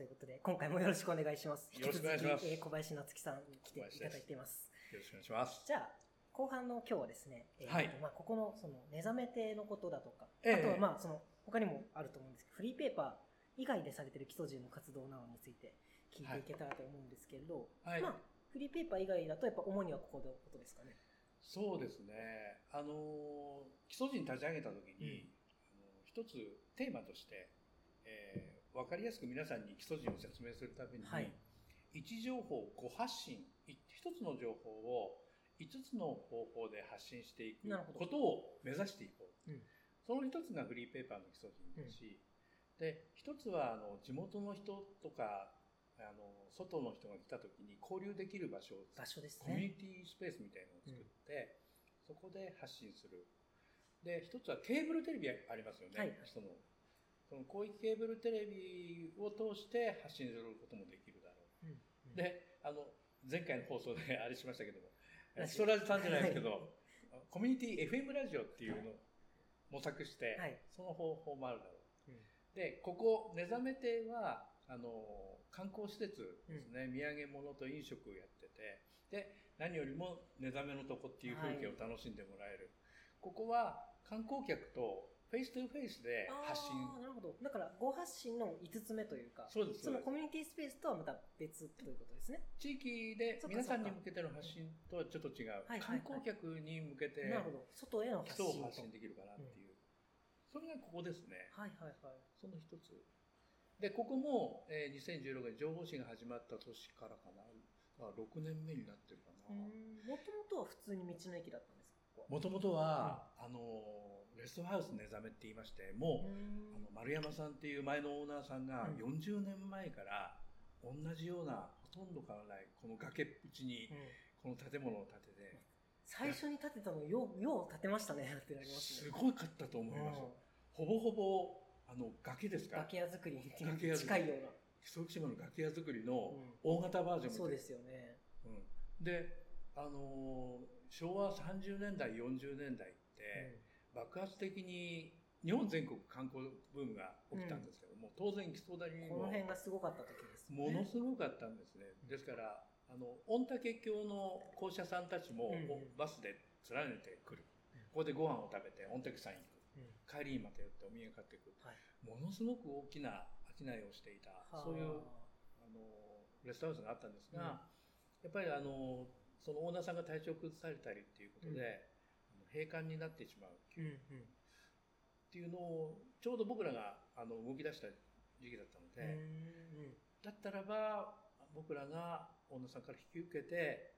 ということで、今回もよろしくお願いします。よろしくお願いしますえー小林夏樹さんに来ていただいています。よろしくお願いします。じゃあ、後半の今日はですね、えーとはいまあ、ここの、その、目覚め亭のことだとか、ええあとはまあ、その、他にもあると思うんですけど、フリーペーパー以外でされている基礎人の活動などについて聞いていけたらと思うんですけれど、はいまあ、フリーペーパー以外だと、やっぱ主にはここのことですかね。そうですね。あの、基礎人立ち上げた時に、うんあの一つテーマとして、えー、わかりやすく皆さんに基礎人を説明するために、はい位置情報5発信、い一つの情報を5つの方法で発信していくことを目指していこう。うんその一つがフリーペーパーの基礎人だし、で、一つはあの地元の人とか、あの外の人が来た時に交流できる場所を場所ですコミュニね。ティスペースみたいなのを作って、そこで発信する。で、一つはケーブルテレビありますよね。はいその、その広域ケーブルテレビを通して発信することもできるだろう。んうん。う。で、あの、前回の放送であれしましたけども、ストラジさんじゃないですけど、コミュニティ FM ラジオっていうのを模索して、はい。その方法もあるだろう。うん。で、ここ、目覚め亭は、あの、観光施設ですね、土産物と飲食をやってて、で、何よりも目覚めのとこっていう風景を楽しんでもらえる。ここは観光客とフェイストゥフェイスで発信。なるほど。だから、ご発信の5つ目というか、そうですそのコミュニティスペースとはまた別ということですね。地域で皆さんに向けての発信とはちょっと違う。観光客に向けてなるほど。外への基発信を発信できるかなっていう。それがここですね。はいはいはい。その一つ。で、ここも、えー2016年情報誌が始まった年からかな。あ6年目になってるかな。もともとは普通に道の駅だったんですか？もともとは、あの、レストハウス寝覚めって言いまして、もう、あの丸山さんっていう前のオーナーさんがうん40年前から同じような、ほとんど変わらない、この崖っぷちにうんこの建物を建てて、最初に建てたのよう、よう建てましたねってなりますすね。ごいかったと思います。うんほぼほぼ、あの、崖ですから。崖屋作りっていう崖屋作り近いような。木曽島の崖屋作りのうん大型バージョンみたいなそうですよね。うん、で、あのー昭和30年代、40年代って、爆発的に日本全国観光ブームが起きたんですけども、当然木曽谷にもこの辺がすごかった時ですものすごかったんですね。ですから、あの、御嶽峡の校舎さんたちも、うんうんバスで連ねてくるうん。ここでご飯を食べて御嶽山に行く。うん帰りにまた寄ってお土産買っていく。はい。ものすごく大きな商いをしていた、はあそういうあのレストランがあったんですが、やっぱりあのそのオーナーさんが体調崩されたりっていうことで、閉館になってしまうっ。ていうのをちょうど僕らがあの動き出した時期だったので、うんだったらば僕らがオーナーさんから引き受けて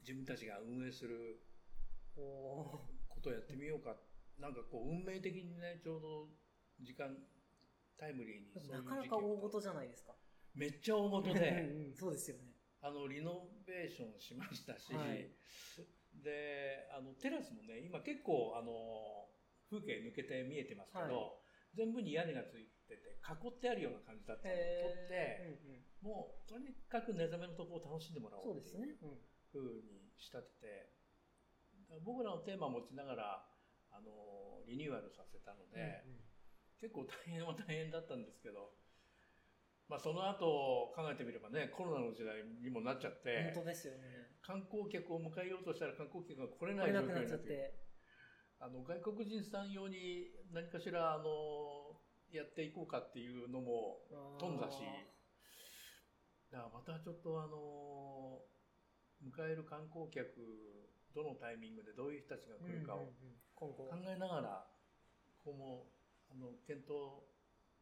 自分たちが運営することをやってみようかなんかこう運命的にねちょうど時間タイムリーになかなか大事じゃないですか。めっちゃ大事うで。そうですよね。あの、リノベーションしましたし、はいで、あの、テラスもね、今結構、あの、風景抜けて見えてますけど、は全部に屋根がついてて、囲ってあるような感じだったのを撮って、うんうん。もう、とにかく寝覚めのところを楽しんでもらおそううっていう。ですね。うに仕立てて、だから僕らのテーマを持ちながら、あの、リニューアルさせたので、うんうん。結構大変は大変だったんですけど、まあその後考えてみればね、コロナの時代にもなっちゃって、本当ですよね。観光客を迎えようとしたら観光客が来れ来ない状れなくなっちゃ況になって。あの外国人さん用に何かしらあのやっていこうかっていうのも頓挫しだからまたちょっとあの迎える観光客どのタイミングでどういう人たちが来るかを考えながらここもあの検討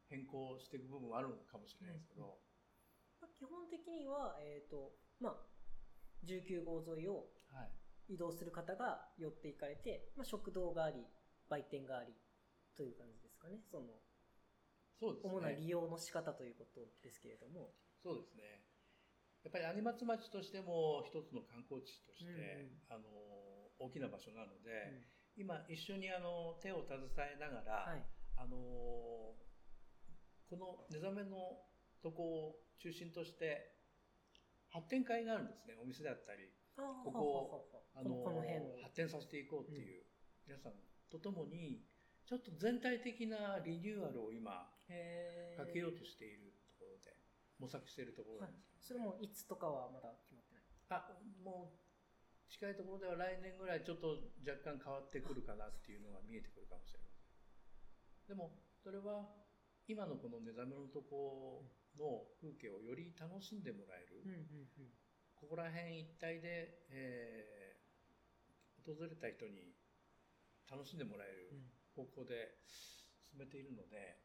変更していく部分はあるのかもしれないですけど、まあ基本的には、えっ、と、まあ、19号沿いをはい、移動する方が寄っていかれて、まあ、食堂があり、売店があり、という感じですかね。その、そうですね主な利用の仕方ということですけれども。そうですね。やっぱり有松町としても一つの観光地として、うんうんあの大きな場所なのうで、ん今一緒にあの手を携えながら、はい。あのこの寝覚めのとこを中心として発展会があるんですね。お店だったり、ここをあの。発展させていこうっていう、皆さんとともにちょっと全体的なリニューアルを今かけようとしているところで。模索しているところはいです。それもいつとかはまだ決まってない？あ、もう、近いところでは来年ぐらいちょっと若干変わってくるかなっていうのが見えてくるかもしれません。でも、それは、今のこの目覚めのとこの風景をより楽しんでもらえる。うんうんうん。ここら辺一帯で、えー訪れた人に楽しんでもらえる方向で進めているので、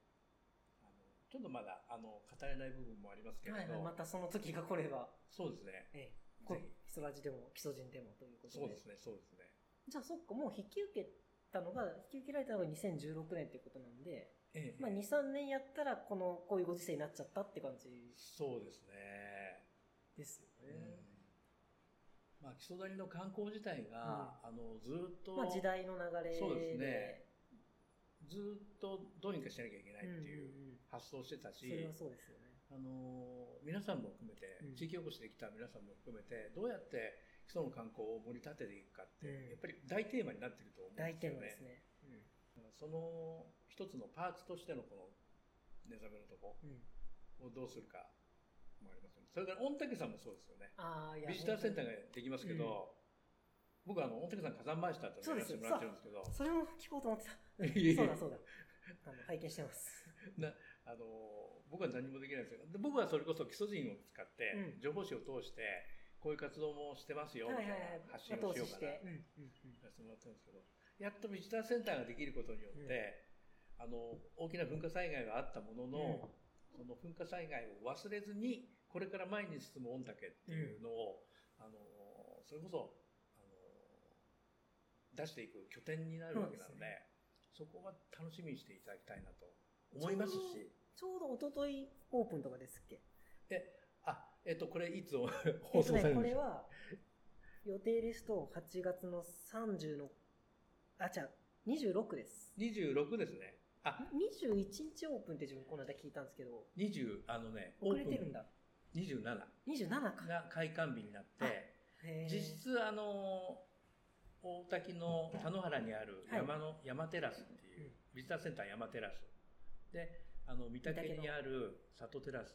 あのちょっとまだあの語れない部分もありますけれど、はいはい、またその時が来れば、そうですね。ええ、こぜひ基礎ラジでも基礎人でもということで。そうですね、そうですね。じゃあそっか、もう引き受けたのが、引き受けられたのが2016年っていうことなんで、ええまあ2、3年やったらこの、こういうご時世になっちゃったって感じそうですね。ですようんね。まあ、木曽谷の観光自体が、あのずっと、まあ時代の流れで。そうですねずっとどうにかしなきゃいけないっていううんうんうん発想してたし、それはそうですよね。あの皆さんも含めて、うん地域おこしできた皆さんも含めてどうやって基礎の観光を盛り立てていくかって、うんやっぱり大テーマになってると思うんですよね。大テーマですね。その一つのパーツとしてのこの寝覚めのとこうん。うんをどうするかもありますよね。それから御嶽山もそうですよね。ビジターセンターが。ができますけど、僕はあの御嶽山火山マイスターってらせてもらってるんですけど、それも聞こうと思ってた。そうだそうだ。あの拝見してます。あの僕は何もできないんですけどで僕はそれこそ基礎人を使って、うん情報誌を通してこういう活動もしてますよみたいな発信をしようかなして。うんうんうんやらせてもらってるんですけどやっとビジターセンターができることによって、あの大きな噴火災害があったものの、その噴火災害を忘れずにこれから前に進む御嶽っていうのを、あのそれこそあの出していく拠点になるわけなのでそうそこは楽しみにしていただきたいなと思いますし。ちょうど一昨日オープンとかですっけ？あ、えっと、これいつ放送されるんでしょう？これは、予定ですと8月の30の、あ、違う、26です。26ですね。あ、21日オープンって自分この間聞いたんですけど、20、あのね、遅れてるんだ。27 27か。が開館日になって、実質あの、大滝の田野原にある山の、山テラスっていう、うんビジターセンター山テラス。で、あの、御嶽にある里テラス。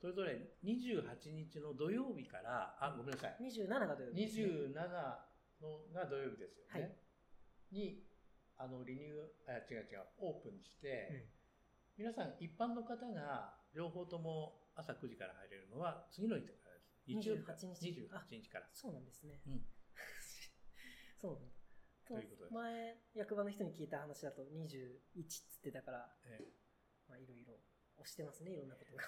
それぞれ28日の土曜日から、あ、ごめんなさい。27が土曜日ですね。27のが土曜日ですよね。はいに、あの、リニュー、あ、違う違う、オープンして、うん皆さん一般の方が両方とも朝9時から入れるのは次の日からです。日曜日から。28日28日から。そうなんですね。うん そう。ということです前、役場の人に聞いた話だと21っつってたから、ええまあいろいろ押してますね、いろんなことが。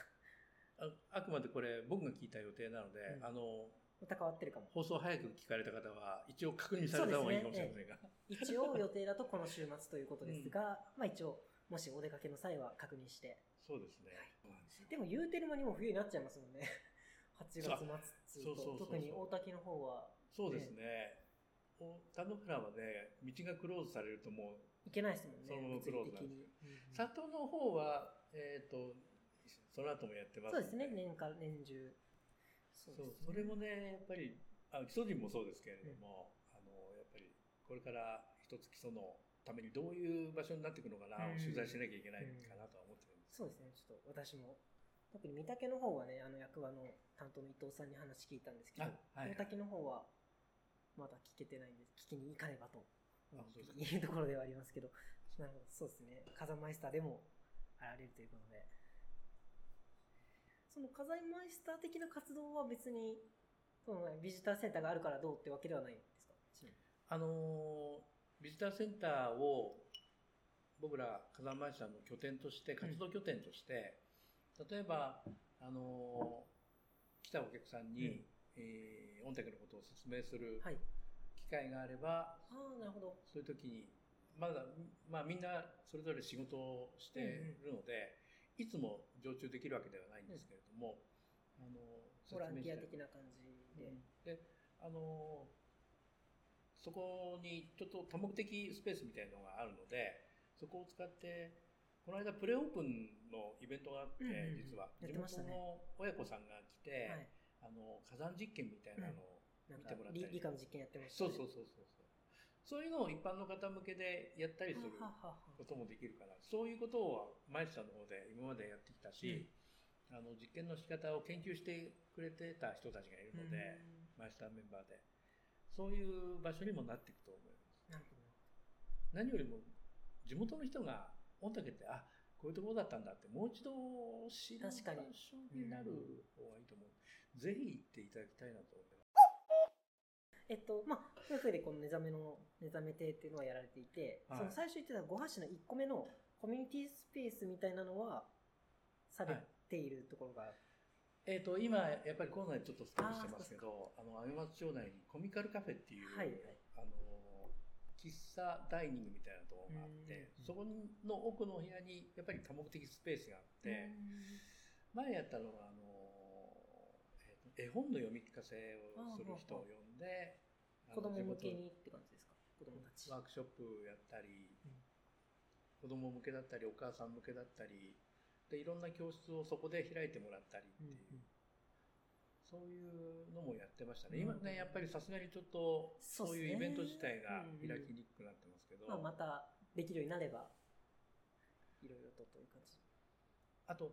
ああくまでこれ僕が聞いた予定なので、うんあの、また変わってるかも。放送早く聞かれた方は一応確認された方がいいかもしれませんが。一応予定だとこの週末ということですが、まあ一応、もしお出かけの際は確認して。そうですね。そうなんでも言うてる間にもう冬になっちゃいますもんね。8月末と、特に大滝の方はそうですね。お田野原はね、道がクローズされるともう行けないですもんね、そのままクローズなんです。うん里の方は、えっ、と、その後もやってますそうですね、年間、年中。そそうね。それもね、やっぱり、あ基礎人もそうですけれども、あの、やっぱり、これから一つ基礎のためにどういう場所になっていくのかな、うん。取材しなきゃいけないかなとは思ってるんです。そうですね、ちょっと私も、特に御嶽の方はね、あの役場の担当の伊藤さんに話聞いたんですけど、あはい大滝の方はまだ聞けてないんで、聞きに行かねばと。いうところではありますけど、なるほど、そうですね、火山マイスターでもあられるということで、その火山マイスター的な活動は別に、そのねビジターセンターがあるからどうってわけではないんですか？あの、ビジターセンターを、僕ら火山マイスターの拠点として、活動拠点として、例えば、あの、来たお客さんに、うんえー、御嶽のことを説明するはい。機会があれば、ああ、なるほど。そういう時に、まだ、まあみんなそれぞれ仕事をしているので、いつも常駐できるわけではないんですけれども、あの、ボランティア的な感じで。で、あの、そこにちょっと多目的スペースみたいなのがあるので、そこを使って、この間プレオープンのイベントがあって、うんうんうん実は、ね元の親子さんが来て、はい。あの、火山実験みたいなのを見てもらったり理理科の実験やってましたね。そうそうそうそうそう。そういうのを一般の方向けでやったりすることもできるから、そういうことをマイスターの方で今までやってきたし、あの実験の仕方を研究してくれてた人たちがいるので、マイスターメンバーで。そういう場所にもなっていくと思います。何よりも地元の人が御嶽ってあこういうところだったんだってもう一度知る場所になる方がいいと思う、ぜひ行っていただきたいなと思ってますえっと、まあ、いうでこの目覚めの、目覚め亭っていうのはやられていて、はい。その最初言ってた5橋の1個目のコミュニティスペースみたいなのは、されているところが、えー、と今やっぱりコロナでちょっとストップしてますけどあの上松町内にコミカルカフェっていう、はいあの喫茶ダイニングみたいなところがあってうんそこの奥の部屋にやっぱり多目的スペースがあって前やったのはあの、絵本の読み聞かせをする人を呼んで子供向けにって感じですか？子供たち。ワークショップやったり、うん。子供向けだったりお母さん向けだったりでいろんな教室をそこで開いてもらったりっていう、そういうのもやってましたね、今うんねやっぱりさすがにちょっとそういうイベント自体がうん。開きにくくなってますけど、まあ、またできるようになれば、いろいろとという感じ。あと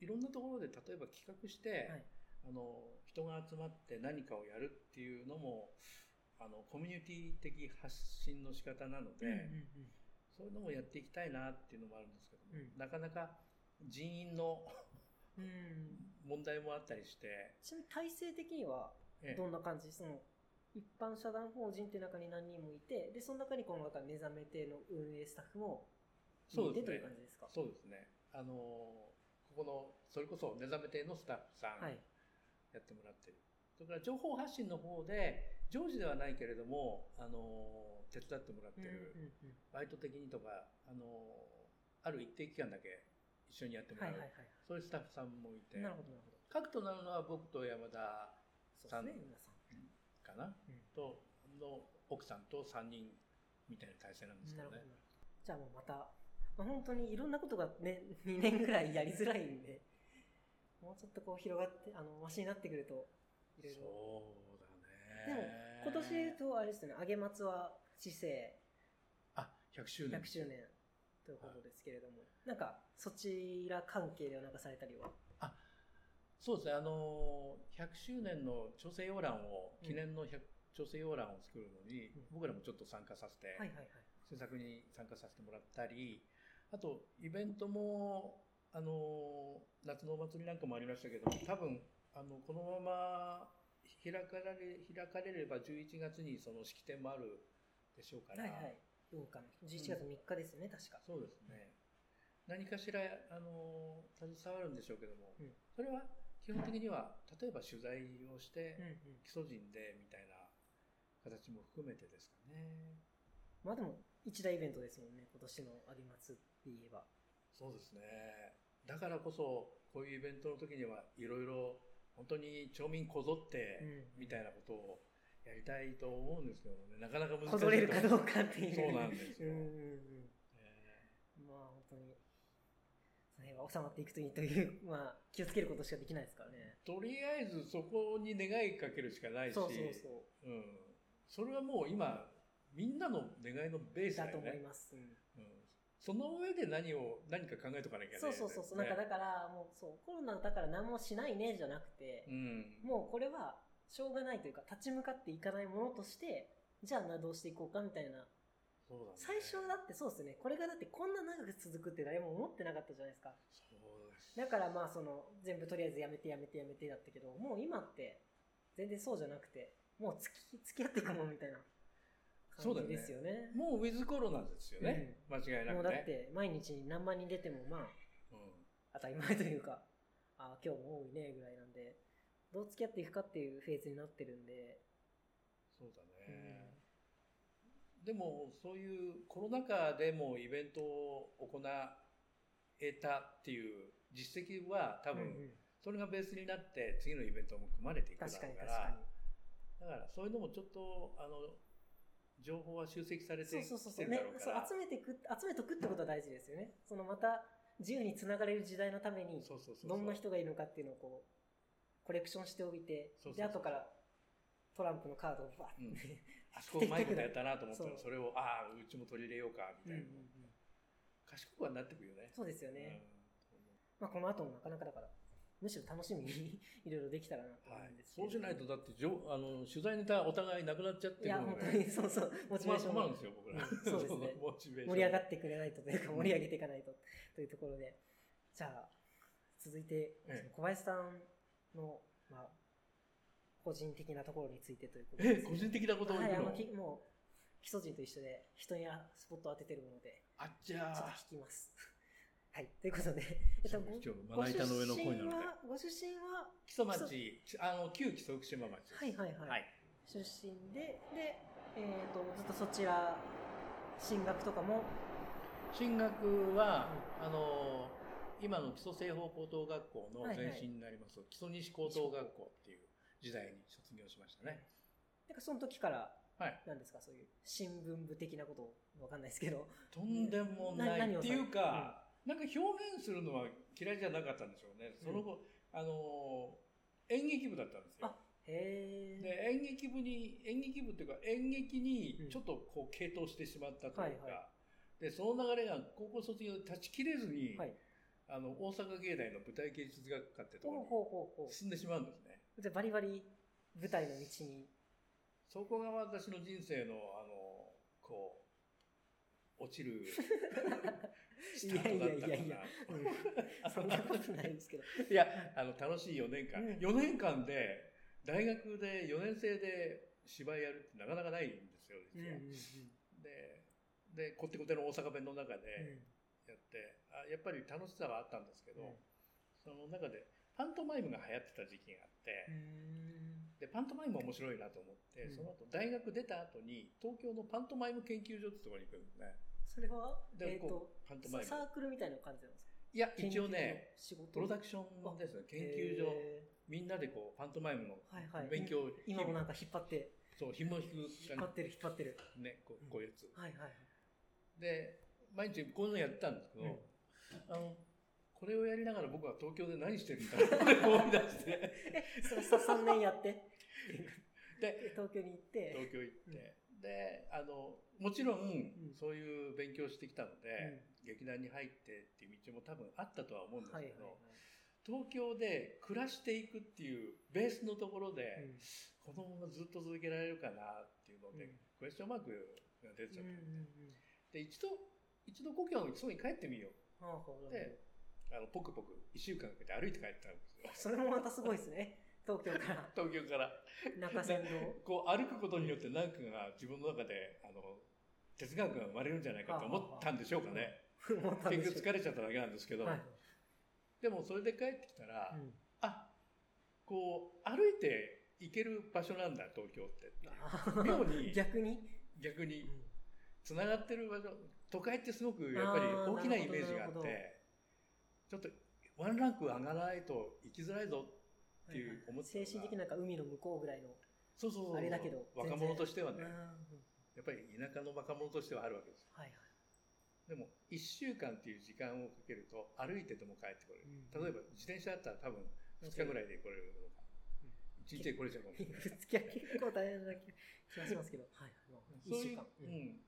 いろんなところで例えば企画して、はい。あの人が集まって何かをやるっていうのもあのコミュニティ的発信の仕方なので、うんうんそういうのもやっていきたいなっていうのもあるんですけども、うん。なかなか人員のうん。うん問題もあったりして、ちなみに体制的にはええ。どんな感じ？その一般社団法人っていう中に何人もいてでその中にこの中目覚め亭の運営スタッフもいそうですね。てという感じですか？そうですね。あのここのそれこそ目覚め亭のスタッフさんはいやってもらってる、それから情報発信の方で常時ではないけれどもあの手伝ってもらってる、うんバイト的にとかあのある一定期間だけ一緒にやってもらう、そういうスタッフさんもいて。いなるほどなるほど。核となるのは僕と山田そうですね皆さん。かな、うん。との奥さんと3人みたいな体制なんですけなるほどど。ね。じゃあもうまた、まあ、本当にいろんなことがね2年ぐらいやりづらいんでもうちょっとこう広がってあのマシになってくるといろいろ。そうだでもね。今年で言うとあれですよね上松は市政あ、100周年。100周年ということですけれども、なんかそちら関係ではなんかされたりは？そうですね、あの、100周年の調整要欄を、記念の100調整要欄を作るのに、うん。僕らもちょっと参加させて、はいはいはい。制作に参加させてもらったり、あと、イベントも、あの、夏のお祭りなんかもありましたけど、多分、あの、このまま開かれ、開かれれば11月にその式典もあるでしょうから、はいはい。文化の11月3日ですよね、確か。そうですね。何かしら、あの、携わるんでしょうけども、うん。それは基本的には、例えば取材をして、うんうん。基礎人でみたいな形も含めてですかね。まあでも一大イベントですもんね今年の有松って言えば。そうですね。だからこそ、こういうイベントの時にはいろいろ、本当に町民こぞって、うん。みたいなことをやりたいと思うんですけどね、なかなか難しい。こぞれるかどうかっていう。そうなんですよ。うんうんうん。えまあ本当にそれは収まっていくといいという まあ気をつけることしかできないですからね。ーとりあえずそこに願いかけるしかないし、そうそうそう。ん、それはもう今みんなの願いのベーうだとスだよね、思います、うんうん、その上で何を何か考えとかなきゃいけないそうそうそうそう、なんかだからもうそうコロナだから何もしないねじゃなくて、うん、もうこれはしょうがないというか立ち向かっていかないものとしてじゃあなどうしていこうかみたいな。そうだね。最初はだってそうですね。これがだってこんな長く続くって誰も思ってなかったじゃないですか。そうですだからまあその全部とりあえずやめてやめてやめてだったけどもう今って全然そうじゃなくてもう付き付き合っていくもんみたいな感じですよね。もうウィズコロナですよね、間違いなくね。もうだって毎日何万人出てもまあうん。当たり前というかあ今日も多いねぐらいなんでどう付き合っていくかっていうフェーズになってるんで、そうだね、でもそういうコロナ禍でもイベントを行えたっていう実績は多分うんうん。それがベースになって次のイベントも組まれていくだろう確から確かに。だからそういうのもちょっとあの情報は集積されてそうきそうそうそう。ねそう集めていく集めとくってことは大事ですよね。そのまた自由につながれる時代のためにどんな人がいるのかっていうのをこうコレクションしておいてで後からトランプのカードをバッて、うん。あそこうまいことやったなと思ったらそれをああうちも取り入れようかみたいな、うんうんうん。賢くはなってくるよね。そうですよね、うん。まあ、この後もなかなかだからむしろ楽しみに いろいろできたらなと思うんですそうしないと、だってじょあの、取材ネタお互いなくなっちゃっていや、本当に、そうそう、モチベーション困るんですよ、僕ら。うん。そうですね。モチベーション盛り上がってくれないとというか、盛り上げていかないとというところで、じゃあ、続いて、小林さんの、まあ、個人的なところについてということえ、で。すね個人的なことをはい、言うの？あの、きもう、基礎人と一緒で、人にスポットを当ててるもので、あっちゃちょっとー。聞きます。はい、ということで、えっと、ごまな板の上の声なので。ご出身は、ご出身は、木曽町、あの、旧木曽福島町です。はいはいはい。はい。出身で、で、えっ、と、ずっとそちら、進学とかも、進学は、あの、今の基礎西方高等学校のはいはい前身になります、基礎西高等学校っていう時代に卒業しましたね。なんかその時から、はい。なんですか、そういう新聞部的なことわかんないですけど、とんでもなないっていうか、なんか表現するのは嫌いじゃなかったんでしょうね。その後、あの、演劇部だったんですよ。あへえ。で演劇部に演劇部っていうか演劇にうんちょっとこう傾倒してしまったというか、はいはでその流れが高校卒業で断ち切れずに、はい。あの大阪芸大の舞台芸術学科ってところに進んでしまうんですね。う。で、バリバリ舞台の道に。そこが私の人生のあのこう落ちる。いやいやいやいやうんそんなことないですけど。いや、あの、楽しい4年間。うん4年間で、大学で4年生で芝居やるってなかなかないんですよ、実は。で、で、こってこての大阪弁の中でやって、あやっぱり楽しさはあったんですけど、うんその中で、パントマイムが流行ってた時期があって、で、パントマイム面白いなと思って、うんその後、大学出た後に、東京のパントマイム研究所ってところに行くんですね。それは、で、えっ、とこ、う、パントマイム。サークルみたいな感じなんですか？いや、一応ね、、プロダクションですね、研究所。へみんなでこう、パントマイムのーはいはい。勉強、今もなんか引っ張って、そう、紐引く引っ張ってる引っ張ってる。ね、こうん。うこういうやつ。はいはい。で、毎日こういうのやってたんですけど、うん。あの、これをやりながら僕は東京で何してるんだって思い出して、え、それさ3年やって、で、東京に行って、東京行って、で、あの、もちろんん、そういう勉強してきたので、劇団に入ってっていう道も多分あったとは思うんですはいはいけど、東京で暮らしていくっていうベースのところで、はい。このままずっと続けられるかなっていうので、うんクエスチョンマークが出ちゃった。うんうんうんで、一度、一度故郷の基礎に帰ってみよう。はあはあで、あの、ポクポク一週間かけて歩いて帰ったんですよ。それもまたすごいですね。東京から。東京から。中山道。こう歩くことによって何かが自分の中で、あの、哲学が生まれるんじゃないかと思ったんでしょうかね。結局疲れちゃっただけなんですけど、はい。でもそれで帰ってきたら、うん。あ、こう、歩いて行ける場所なんだ、東京って。あ妙に。逆に、逆に。うん。つながってる場所、都会ってすごくやっぱり大きなイメージがあって、ちょっとワンランク上がらないと生きづらいぞっていう思ったのが精神的なんか海の向こうぐらいの。そうそうあれだけど若者としてはねうん、やっぱり田舎の若者としてはあるわけです。はいはい。でも、1週間っていう時間をかけると歩いてでも帰ってこれる。うん例えば自転車だったら多分2日ぐらいで来れるのか。1日で来れちゃうかもしれない。ぶつけは結構大変な気がしますけど。はい。まあそういう一週間。、ううんん、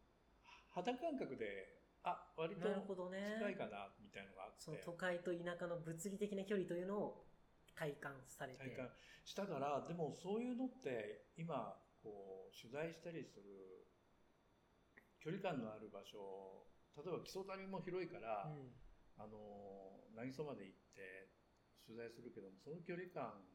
肌感覚で、あ、割と。近いかな、みたいなのがあって。その都会と田舎の物理的な距離というのを体感されて。体感したから、でもそういうのって今、こう、取材したりする距離感のある場所、例えば木曽谷も広いから、うんあの、渚まで行って取材するけども、その距離感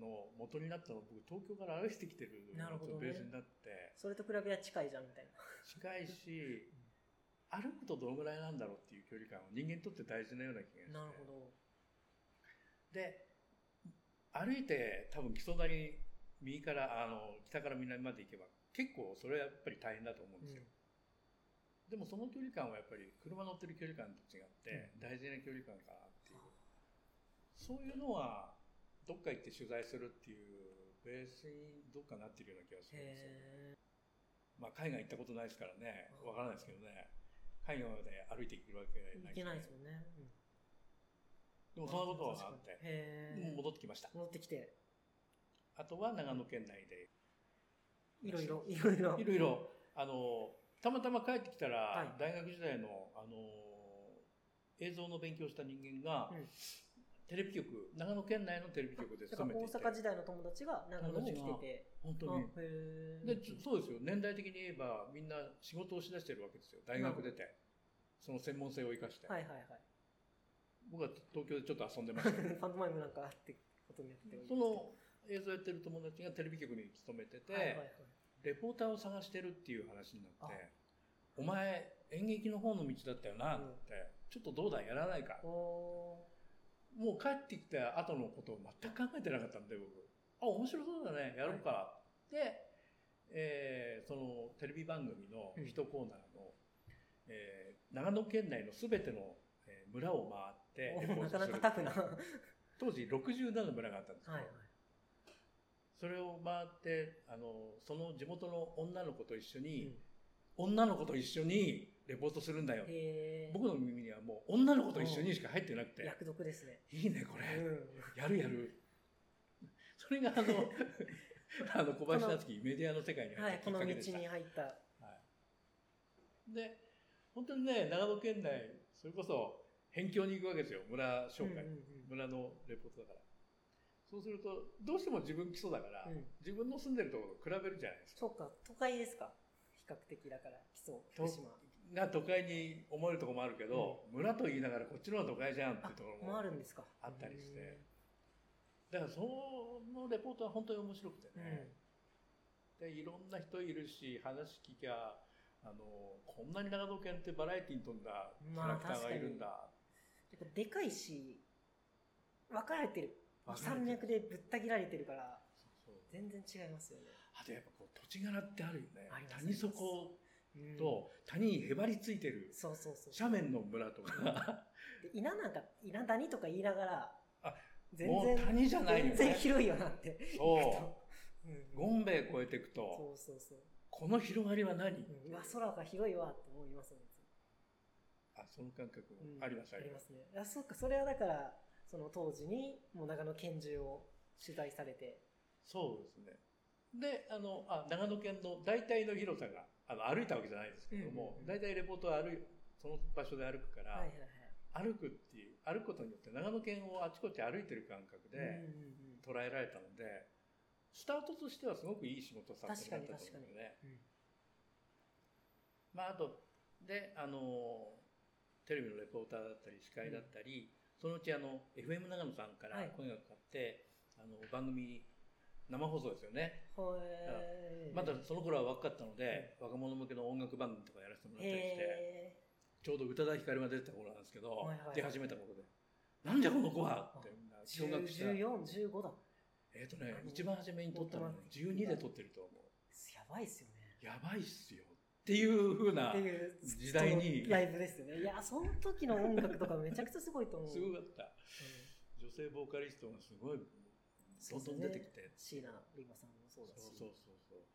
の元になったのは僕、東京から歩いてきてるのとベースになって、それと比べは近いじゃんみたいな。近いし、歩くとどのぐらいなんだろうっていう距離感は人間にとって大事なような気がして。なるほど。で、歩いて多分木曽谷、右から、あの、北から南まで行けば、結構それはやっぱり大変だと思うんですよ。でもその距離感はやっぱり車乗ってる距離感と違って大事な距離感かなっていう。そういうのは、どっか行って取材するっていうベースにどっかなってるような気がするんですよ。へまあ海外行ったことないですからね、わからないですけどね。海外まで歩いて行けるわけーないいけないですもんね。うんでもそんなことはあって、戻ってきました。戻ってきて、あとは長野県内でいろいろ、いろいろ。いろいろ、あの、たまたま帰ってきたら、はい大学時代の、あの、映像の勉強した人間が、うんテレビ局、長野県内のテレビ局で勤めていて。大阪時代の友達が長野に来てて。本当に。で、そうですよ。年代的に言えば、みんな仕事をしだしてるわけですよ。大学出て。その専門性を生かして。はいはいはい。僕は東京でちょっと遊んでました、ね。パントマイムなんかってことになってその映像やってる友達がテレビ局に勤めてて、はいはいはい、レポーターを探してるっていう話になって、お前演劇の方の道だったよなって、うん、ちょっとどうだやらないか。もう帰ってきた後のことを全く考えてなかったんで、僕。あ、面白そうだね、やろうか。はい、で、えー、そのテレビ番組の一コーナーの、うん、えー、長野県内のすべての、えー、村を回って、なかなかタフな。当時67の村があったんですけど、はいはい、それを回って、あの、その地元の女の子と一緒に、うん、女の子と一緒にレポートするんだよ。僕の耳にはもう女の子と一緒にしか入ってなくて。役読ですね。いいね、これ。うん、やるやる。それがあの、あの小林夏樹メディアの世界に入ったきっかけでした。はい、この道に入った。はい。で、本当にね、長野県内、それこそ、辺境に行くわけですよ。村紹介。村のレポートだから。そうすると、どうしても自分基礎だから、うん、自分の住んでるところと比べるじゃないですか。そうか、都会ですか。比較的だから、基礎、福島。が都会に思えるところもあるけど、うん、村と言いながらこっちの方が都会じゃんっていうところもあるんですかあったりして。だからそのレポートは本当に面白くてね。うん、で、いろんな人いるし、話聞きゃ、あの、こんなに長野県ってバラエティに富んだキャラクターがいるんだ。まあ、でかいし、分かれてる。山脈でぶった切られてるから、全然違いますよね。あとやっぱこう土地柄ってあるよね。谷底と谷にへばりついてる。斜面の村とか。稲なんか稲谷とか言いながら全然谷じゃないよね。全然広いよなって。そう。ゴンベイ越えていくとそうそうそう。この広がりは何、うん、わ空が広いわって思いますねあその感覚あります、あります。ね。あそうか。それはだからその当時にもう長野県中を取材されて。そうですね。であのあ長野県の大体の広さがあの歩いたわけじゃないですけども、大体レポートは歩いその場所で歩くから、歩くっていう歩くことによって長野県をあちこち歩いてる感覚で捉えられたので、スタートとしてはすごくいい仕事をさせてもらったと思うので、まああとであのテレビのレポーターだったり司会だったり、そのうちあの FM 長野さんから声がかかって、あの番組生放送ですよね。まだその頃は若かったので、若者向けの音楽番組とかやらせてもらったりして、ちょうど宇多田ヒカルが出てた頃なんですけど、出始めた頃で、なんじゃこの子はってみんな小学生。14、15だ。えっ、とね、一番初めに撮ったの12で撮ってると思う。やばいっすよね。やばいっすよ。っていうふうな時代に。ライブですよね。いや、その時の音楽とかめちゃくちゃすごいと思う。すごかった。女性ボーカリストがすごいどんどん出てきて。椎名林檎さんもそうだし。そうそうそうそう。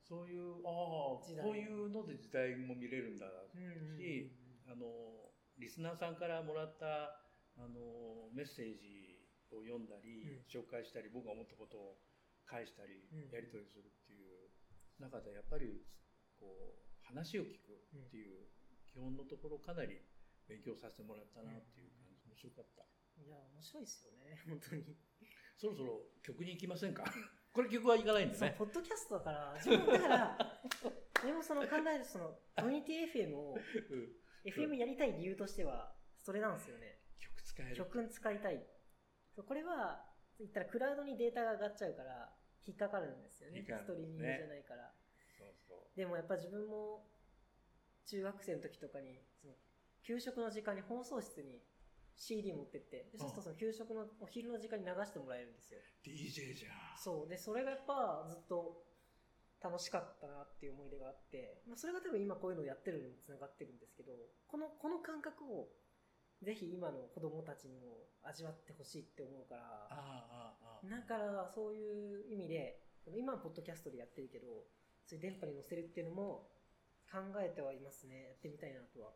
そういう、ああ、こういうので時代も見れるんだし、あの、リスナーさんからもらった、あの、メッセージを読んだり、うん、紹介したり、僕が思ったことを返したり、やり取りするっていう中で、やっぱり、こう、話を聞くっていう基本のところかなり勉強させてもらったなっていう感じ、面白かった。いや、面白いですよね、本当に。そろそろ曲に行きませんか？これ曲はいかないんですね。ポッドキャストだから、自分だから、でもその考えるその、コミュニティ FM を、FM やりたい理由としては、それなんですよね。曲使える。曲使いたい。これは、言ったらクラウドにデータが上がっちゃうから、引っかかるんですよね。ストリーミングじゃないから。でもやっぱ自分も、中学生の時とかに、その、給食の時間に放送室に CD 持ってって、そうするとその給食のお昼の時間に流してもらえるんですよ。DJ じゃん。そう。で、それがやっぱずっと楽しかったなっていう思い出があって、まあ、それが多分今こういうのをやってるのにつながってるんですけど、この、この感覚をぜひ今の子供たちにも味わってほしいって思うから、あああだからそういう意味で、今はポッドキャストでやってるけど、そういう電波に載せるっていうのも考えてはいますね。やってみたいなとは。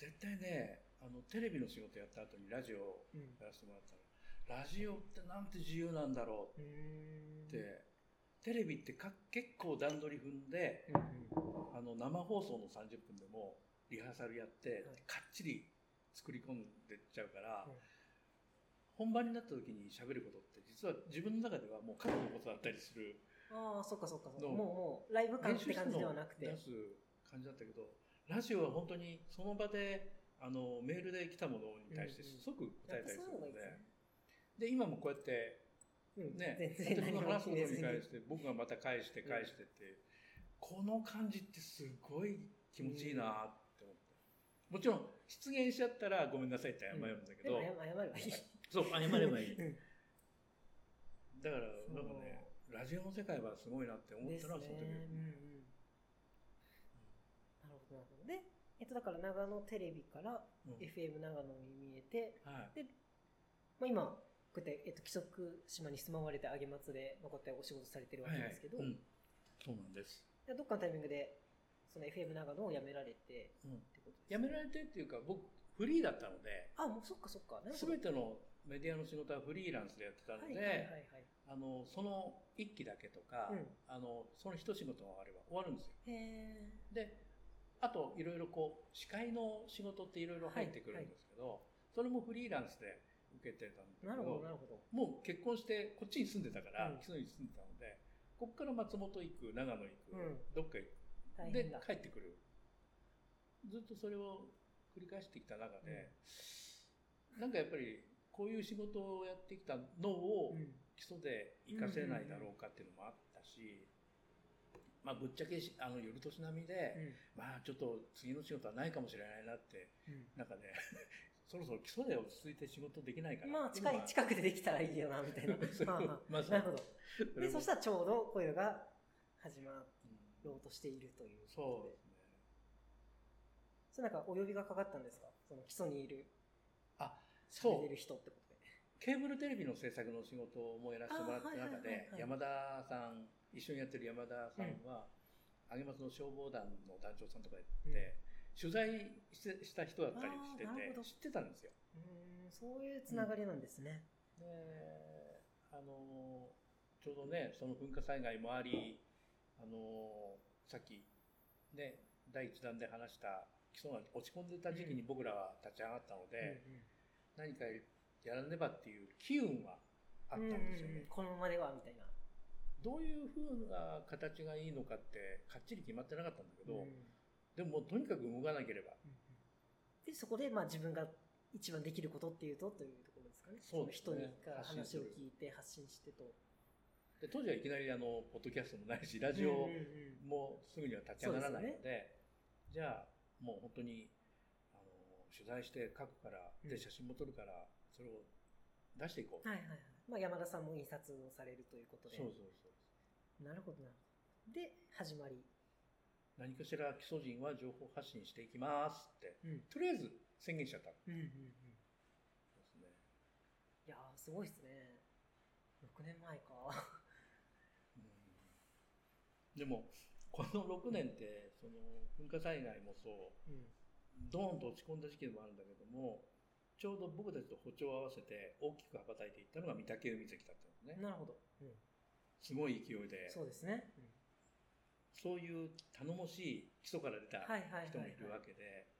絶対ね、あのテレビの仕事やった後にラジオをやらせてもらったら、うん、ラジオってなんて自由なんだろう。って。テレビってか結構段取り踏んで、うんうん、あの生放送の30分でもリハーサルやって、はい、かっちり作り込んでっちゃうから、うん本番になった時に喋ることって実は自分の中ではもう過去のことだったりするああそっかそっかそっか。のもうもうライブ感って感じではなくて。出す感じだったけどラジオは本当にその場であのメールで来たものに対して即答えたりするので、で今もこうやってうんね全然私の話すことに返して僕がまた返して返してって、この感じってすごい気持ちいいなって思って、もちろん出現しちゃったらごめんなさいって謝るんだけど、謝謝ればいい。そう謝ればいい。うん。だからなんかねラジオの世界はすごいなって思ったのはその時、ねうんうん。なるほどなるほど。で、えっと、だから長野テレビからうん。FM 長野に見えて、はい。まあ、今こうやって、えっと、規則島に住まわれてあげ松で、まあ、こうやってお仕事されてるわけですけど、はい。はい。うん。そうなんです、でどっかのタイミングでその FM 長野を辞められてうん。ってこと辞められてっていうか僕フリーだったのであもうそっかそっか。全てのメディアの仕事はフリーランスでやってたので、はいはいはいはいあのその一期だけとか、うん。あのその一仕事があれば終わるんですよ。であといろいろこう司会の仕事っていろいろ入ってくるんですけど、それもフリーランスで受けてたんだけなるほどどなるほど。もう結婚してこっちに住んでたから、うん。木曽に住んでたのでここから松本行く長野行く、うん。どっか行く。で帰ってくる。ずっとそれを繰り返してきた中で、なんかやっぱりこういう仕事をやってきたのをうん基礎で活かせないだろうかっていうのもあったし、まあぶっちゃけしあの夜年並みで、まあちょっと次の仕事はないかもしれないなってうん。なんかねそろそろ基礎で落ち着いて仕事できないから。まあ近い近くでできたらいいよなみたいな。まさに。なるほど。でそしたらちょうどこういうのが始まうんろうとしているというそうですね。それなんかお呼びがかかったんですか？その基礎にいるあそう。喋れる人ってこと。でケーブルテレビの制作の仕事もやらせてもらった中で山田さん一緒にやってる山田さんは、上松の消防団の団長さんとかやって、取材してした人だったりしてて知ってたんですよ。うーんそういうつながりなんですね、であのちょうどねその噴火災害もありあのさっきね第一弾で話した基礎が落ち込んでた時期に僕らは立ち上がったので、何かやらねばっていう機運はあったんですよね、うんうんうん。このままではみたいな。どういうふうな形がいいのかってかっちり決まってなかったんだけど、うん。でもとにかく動かなければ。でそこでまあ自分が一番できることっていうとというところですかね。そうですね。の人にから話を聞いて発信してと。で当時はいきなりあのポッドキャストもないしラジオうんうんうん。もすぐには立ち上がらないのそうでじゃあもう本当にあの取材して書くからうん。で写真も撮るからそれを出していこう、はいはいはい、まあ、山田さんも印刷をされるということで。そうそうそうなるほどな。るほどで始まり、何かしら基礎人は情報発信していきますって。うん。とりあえず宣言しちゃったんうんうんうん、ですね、いやーすごいですね。6年前か。うん。でもこの6年ってその噴火災害もそう。うん。ドーンと落ち込んだ時期でもあるんだけどもちょうど僕たちと歩調を合わせて大きく羽ばたいていったのが御嶽海関だったんですね。なるほど、うん、すごい勢いで。そうですね、そういう頼もしい基礎から出た人もいるわけで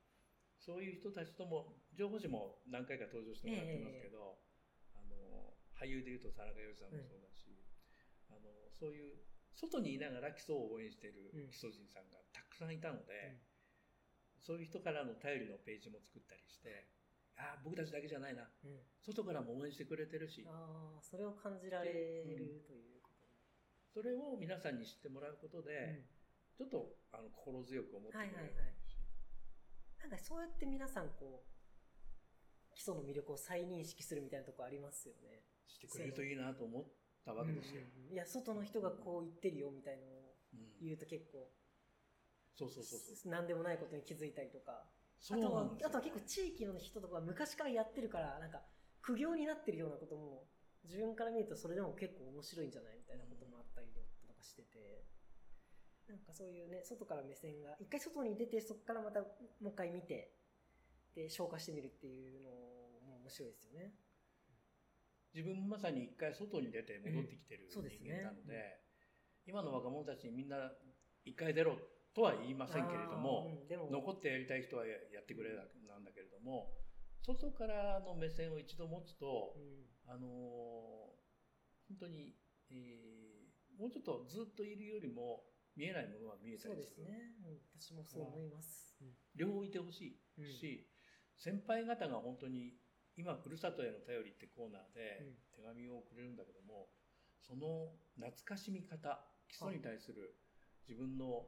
そういう人たちとも情報誌も何回か登場してもらってますけど、あの俳優でいうと田中芳さんもそうだし、あのそういう外にいながら基礎を応援しているうん。基礎人さんがたくさんいたので、そういう人からの頼りのページも作ったりしてああ僕たちだけじゃないな。うん。うん外からも応援してくれてるし。ああそれを感じられるということそれを皆さんに知ってもらうことで、で、ちょっとあの心強く思ってくれるし、はいはいはい。なんかそうやって皆さんこう基礎の魅力を再認識するみたいなとこありますよね。してくれるといいなと思ったわけですよ。うんうんうん。いや外の人がこう言ってるよみたいなのをうん言うと結構そうそうそうそう。何でもないことに気づいたりとかあとはなんですよ。あとは結構地域の人とか昔からやってるからなんか苦行になってるようなことも自分から見るとそれでも結構面白いんじゃないみたいなこともあったりとかしてて、なんかそういうね外から目線が一回外に出てそこからまたもう一回見てで消化してみるっていうのも面白いですよね。自分もまさに一回外に出て戻ってきてる人うん。そうですね。間なので、今の若者たちにみんな一回出ろとは言いませんけれども、うんでも残ってやりたい人はややってくれなんだけれども、外からの目線を一度持つとう、ん。あのー本当に、えーもうちょっとずっといるよりも見えないものは見えたそうりる。ですすね、うん、私もそう思います、うん。両方いてほしいし、先輩方が本当に今、ふるさとへの頼りってコーナーで手紙をくれるんだけども、その懐かしみ方、基礎に対する自分の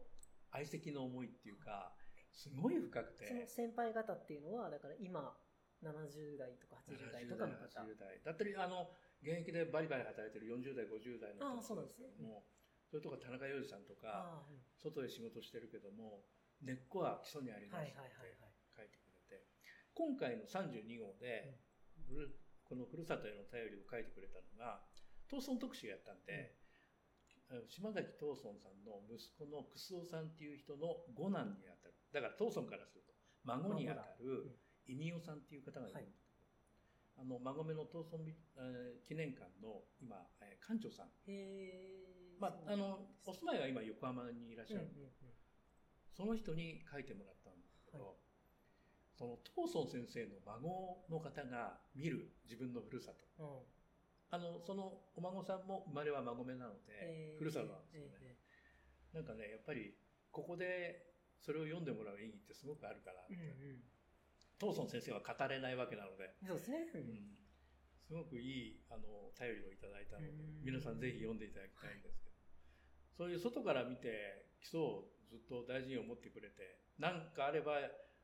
愛席の思いっていうか、すごい深くて。その先輩方っていうのはだから今70代とか80代とかの方。70代だったりあの現役でバリバリ働いてる40代50代のああそうなんですね。もうそれとか田中洋次さんとか外で仕事してるけども根っこは基礎にありますって書いてくれて。今回の32号で、このふるさとへの頼りを書いてくれたのが東村特集やったんで、島崎藤村さんの息子の楠尾さんっていう人の五男にあたる。だから藤村からすると孫にあたる伊美代さんっていう方がいるんだけど、あの孫めの東村美、えー記念館の今、えー館長さん、へえまあ、あのお住まいは今横浜にいらっしゃる、その人に書いてもらったんですけど、はい。その東村先生の孫の方が見る自分のふるさと。うんうんあのそのお孫さんも生まれは孫めなので、へーふるさとなんですよね、へなんかねやっぱりここでそれを読んでもらう意義ってすごくあるからって、えうん。東村先生は語れないわけなので、うんそうですね。ううん。んすごくいいあの頼りをいただいたので、うん皆さんぜひ読んでいただきたいんですけど、そういう外から見て基礎をずっと大事に思ってくれて何かあれば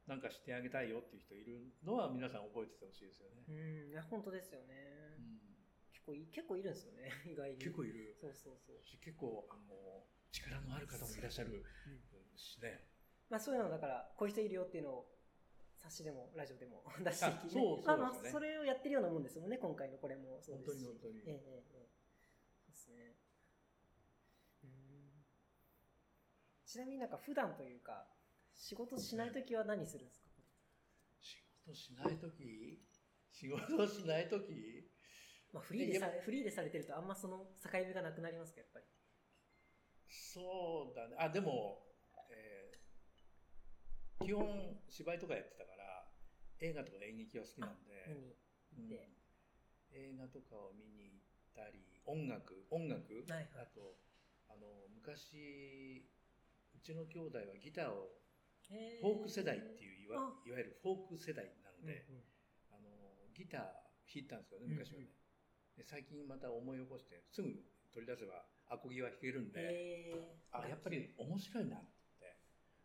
何かしてあげたいよっていう人いるのは皆さん覚えててほしいですよね、うん。いや本当ですよね構い結構いるんですよね 意外に。結構いる。そうそうそう。し結構あの力のある方もいらっしゃる。うん。しね。まあそういうのだからこういう人いるよっていうのを冊子でもラジオでも 出していき、ね、あそうそうまあまあそれをやってるようなもんですもんね今回のこれも。そう本ですし。当に本当に、ええええええ。そうですね。うん。ちなみになんか普段というか仕事しないときは何するんですか？仕事しない時？仕事しない時？まあフリーでさフリーでされてるとあんまその境目がなくなりますかやっぱり。そうだね。あ、でも、えー基本芝居とかやってたから、映画とか演劇は好きなん見で、にうん。映画とかを見に行ったり、音楽、音楽、はいはい。あと、あの、昔、うちの兄弟はギターを、フフォーク世代っていういわあ。いわゆるフォーク世代なのうんうん。で、あのギター弾いてたんですよね昔はね、うんうん。で最近また思い起こしてすぐ取り出せばアコギは弾けるんで、え。ー、あやっぱり面白いなって、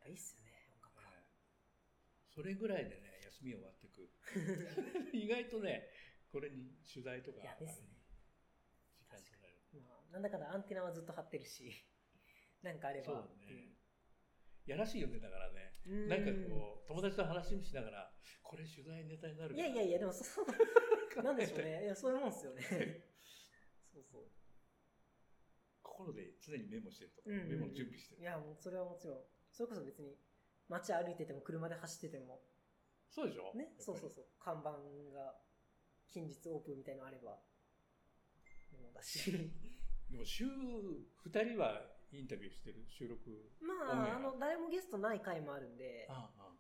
いいっすよね音楽は。えーそれぐらいでね休み終わってく。意外とねこれに取材とかいやですね。時間取られる。まあ、なんだかんだアンテナはずっと張ってるし、なんかあれば。そうだねやらしいよねだからね。うん。なんかこう友達と話しながらこれ取材ネタになるいやいやいや、でもそう、なんでしょうね。いや、そういうもんですよね。そうそう。心で常にメモしてるとか、うん。うんうんメモの準備してる。いや、もうそれはもちろん、それこそ別に、街歩いてても車で走ってても、そうでしょ？ね、そうそうそう、看板が近日オープンみたいのあれば、もうだし。でも週2人はインタビューしてる収録まあ、あの、誰もゲストない回もあるんで、ああ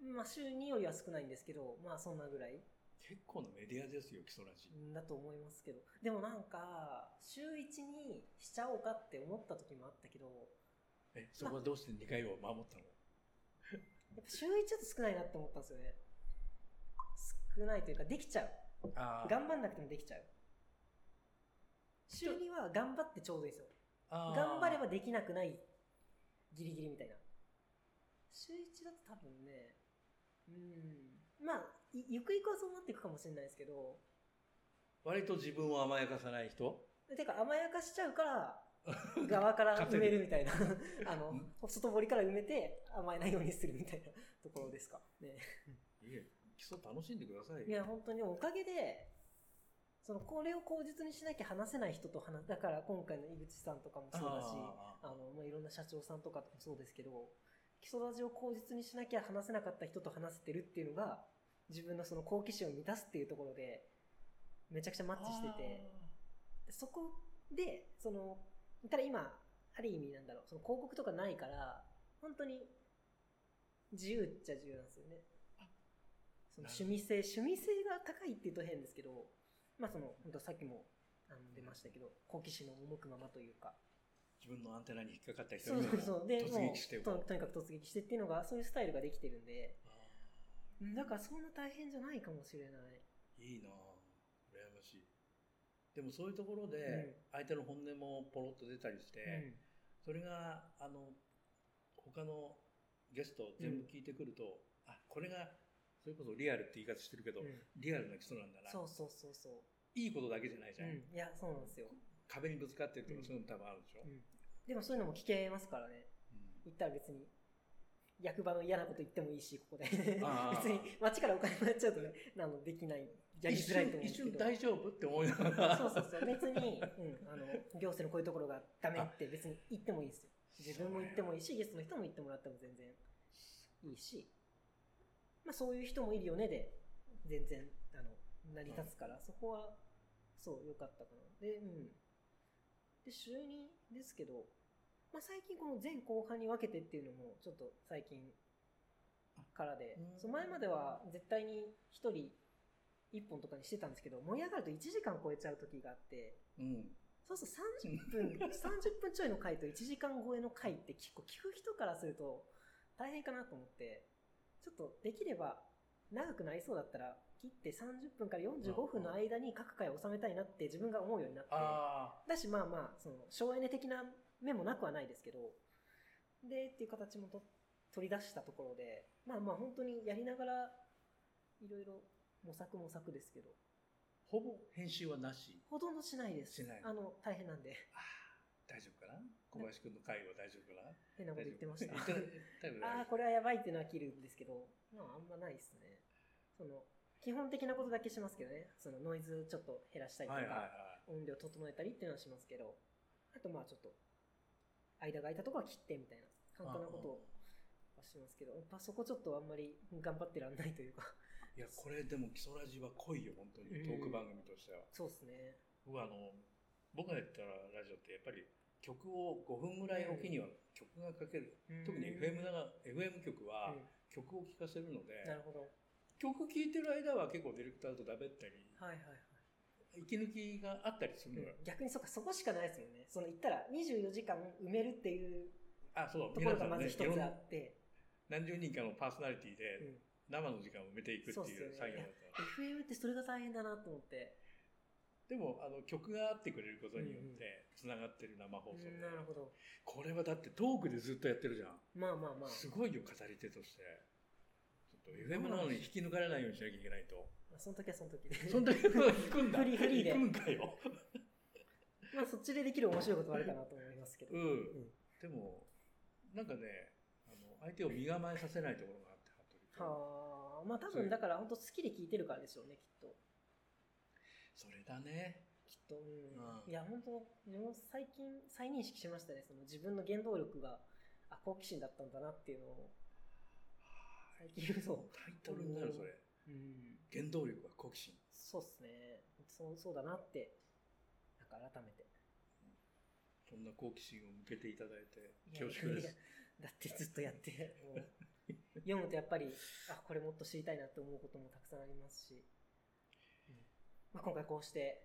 まあ、週2よりは少ないんですけど、まあ、そんなぐらい。結構なメディアですよ基礎ラジ。だと思いますけど。でもなんか週1にしちゃおうかって思った時もあったけどえそこはどうして2回を守ったの？やっぱ週1ちょっと少ないなって思ったんですよね。少ないというかできちゃう。あ頑張んなくてもできちゃう。週2は頑張ってちょうどいいですよ頑張ればできなくない？ギリギリみたいな。週1だと多分ねうん。まあいゆくゆくはそうなっていくかもしれないですけど。割と自分を甘やかさない人？てか甘やかしちゃうから側から 埋めるみたいな。あの外堀から埋めて甘えないようにするみたいなところですかね。いえ基礎楽しんでくださいよ。いや本当におかげでそのこれを口実にしなきゃ話せない人と話だから今回の井口さんとかもそうだしあの、まあ、いろんな社長さんとかもそうですけど基礎ラジを口実にしなきゃ話せなかった人と話せてるっていうのが自分のその好奇心を満たすっていうところでめちゃくちゃマッチしててそこでそのただ今ある意味なんだろうその広告とかないから本当に自由っちゃ自由なんですよね。その趣味性、趣味性が高いって言うと変ですけど、まあその、本当さっきもあの出ましたけど、好奇心の赴くままというか。自分のアンテナに引っかかった人そうにそうそう。で、突撃してと、とにかく突撃してっていうのが、そういうスタイルができてるんで、だからそんな大変じゃないかもしれない。いいなぁ羨ましい。でもそういうところで、相手の本音もポロッと出たりして、うんそれが、あの、他のゲスト全部聞いてくると、あ、これが、それこそリアルって言い方してるけど、うんリアルな人なんだな。そうそうそうそう。いいことだけじゃないじゃん。うん、いや、そうなんですよ。壁にぶつかってるとか、うんそういうの多分あるでしょ。うんでもそういうのも聞けますからね。うん言ったら別に、役場の嫌なこと言ってもいいし、ここで。別に、町からお金もらっちゃうとね、あの、できない、やり一づらいと思うんですけど。瞬大丈夫って思いながら。そうそうそう。別に、うん、あの、行政のこういうところがダメって別に言ってもいいですよ。自分も言ってもいいし、ゲストの人も言ってもらっても全然いいし、まあそういう人もいるよねで、全然、あの、成り立つから、そこは、そう、良かったかな。で、うん。で、週2ですけど、まあ最近この前後半に分けてっていうのも、ちょっと最近からでうん、そう前までは絶対に一人一本とかにしてたんですけど、盛り上がると1時間超えちゃう時があって、うん。そうすると30分、30分ちょいの回と1時間超えの回って結構聞く人からすると大変かなと思って、ちょっとできれば長くなりそうだったら切って30分から45分の間に各回を収めたいなって自分が思うようになって、あだしまあまあ、その省エネ的な面もなくはないですけど、で、っていう形もと取り出したところで、まあまあ本当にやりながらいろいろ模索模索ですけど、ほぼ編集はなし。ほとんどしないです。しないあの、大変なんで。大丈夫かな？小林くんの会は大丈夫かな？変なこと言ってました。ああ、これはやばいっていうのは切るんですけど、まああんまないですね。その、基本的なことだけしますけどね。そのノイズちょっと減らしたりとか、音量整えたりっていうのはしますけど、あとまあちょっと、間が空いたところは切ってみたいな、簡単なことをはしますけど、やっぱそこちょっとあんまり頑張ってらんないというか、い。いや、これでも基礎ラジは濃いよ、本当に。うんトーク番組としては。そうですね。僕はあの、僕がやったラジオってやっぱり曲を5分ぐらいおきには曲がかける。特に FM なが FM 局はうん曲を聴かせるので、なるほど。曲聴いてる間は結構ディレクターとだべったり、はいはいはい。息抜きがあったりするのよ。逆にそっか、そこしかないですもんね。その言ったら24時間埋めるっていうあ、そう、ところがまずね一つあって、何十人かのパーソナリティうでん生の時間を埋めていくっていう作業だった。FM ってそれが大変だなと思って。でも、あの、曲があってくれることによって、繋がってる生放送で。なるほど。これはだってトークでずっとやってるじゃん。まあまあまあ。すごいよ、語り手として。ちょっと FM なのに引き抜かれないようにしなきゃいけないと。その時はその時で。そんだけは引くんだ。フリーフリーで引くんかよ。まあそっちでできる面白いことはあるかなと思いますけど。うん。うんでも、なんかね、あの、相手を身構えさせないところがあって、はあ、まあ多分だから本当好きで聞いてるからでしょうね、きっと。それだね。きっと。うん。うんいや、本当自分も最近再認識しましたね。その自分の原動力が、あ、好奇心だったんだなっていうのを。最近そタイトルになる、それ。う。うん。原動力は好奇心。そうっすね。そう、そうだなって、なんか改めて。そんな好奇心を向けていただいて、恐縮です。だってずっとやって、もう、読むとやっぱり、あ、これもっと知りたいなって思うこともたくさんありますし、うんまあ、今回こうして、